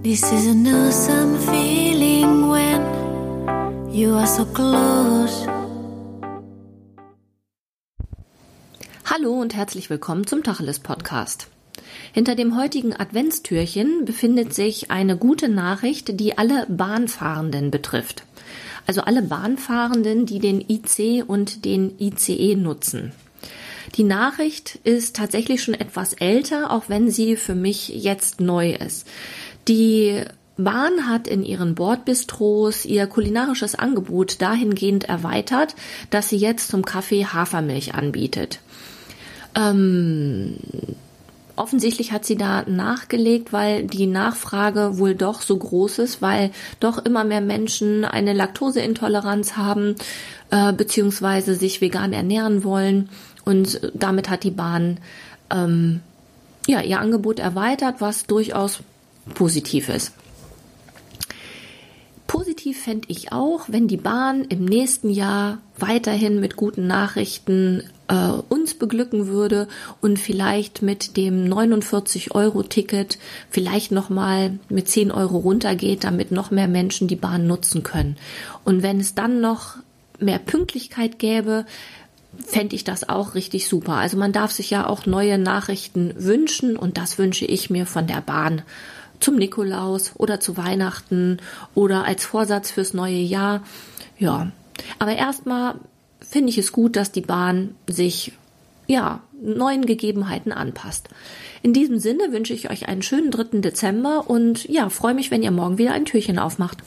This is an awesome feeling when you are so close. Hallo und herzlich willkommen zum Tacheles Podcast. Hinter dem heutigen Adventstürchen befindet sich eine gute Nachricht, die alle Bahnfahrenden betrifft. Also alle Bahnfahrenden, die den IC und den ICE nutzen. Die Nachricht ist tatsächlich schon etwas älter, auch wenn sie für mich jetzt neu ist. Die Bahn hat in ihren Bordbistros ihr kulinarisches Angebot dahingehend erweitert, dass sie jetzt zum Kaffee Hafermilch anbietet. Ähm, offensichtlich hat sie da nachgelegt, weil die Nachfrage wohl doch so groß ist, weil doch immer mehr Menschen eine Laktoseintoleranz haben, äh, beziehungsweise sich vegan ernähren wollen. Und damit hat die Bahn ähm, ja ihr Angebot erweitert, was durchaus positiv ist. Positiv fände ich auch, wenn die Bahn im nächsten Jahr weiterhin mit guten Nachrichten äh, uns beglücken würde und vielleicht mit dem 49-Euro-Ticket vielleicht nochmal mit 10 Euro runtergeht, damit noch mehr Menschen die Bahn nutzen können. Und wenn es dann noch mehr Pünktlichkeit gäbe, fände ich das auch richtig super. Also man darf sich ja auch neue Nachrichten wünschen und das wünsche ich mir von der Bahn zum Nikolaus oder zu Weihnachten oder als Vorsatz fürs neue Jahr. Ja, aber erstmal finde ich es gut, dass die Bahn sich ja neuen Gegebenheiten anpasst. In diesem Sinne wünsche ich euch einen schönen 3. Dezember und ja, freue mich, wenn ihr morgen wieder ein Türchen aufmacht.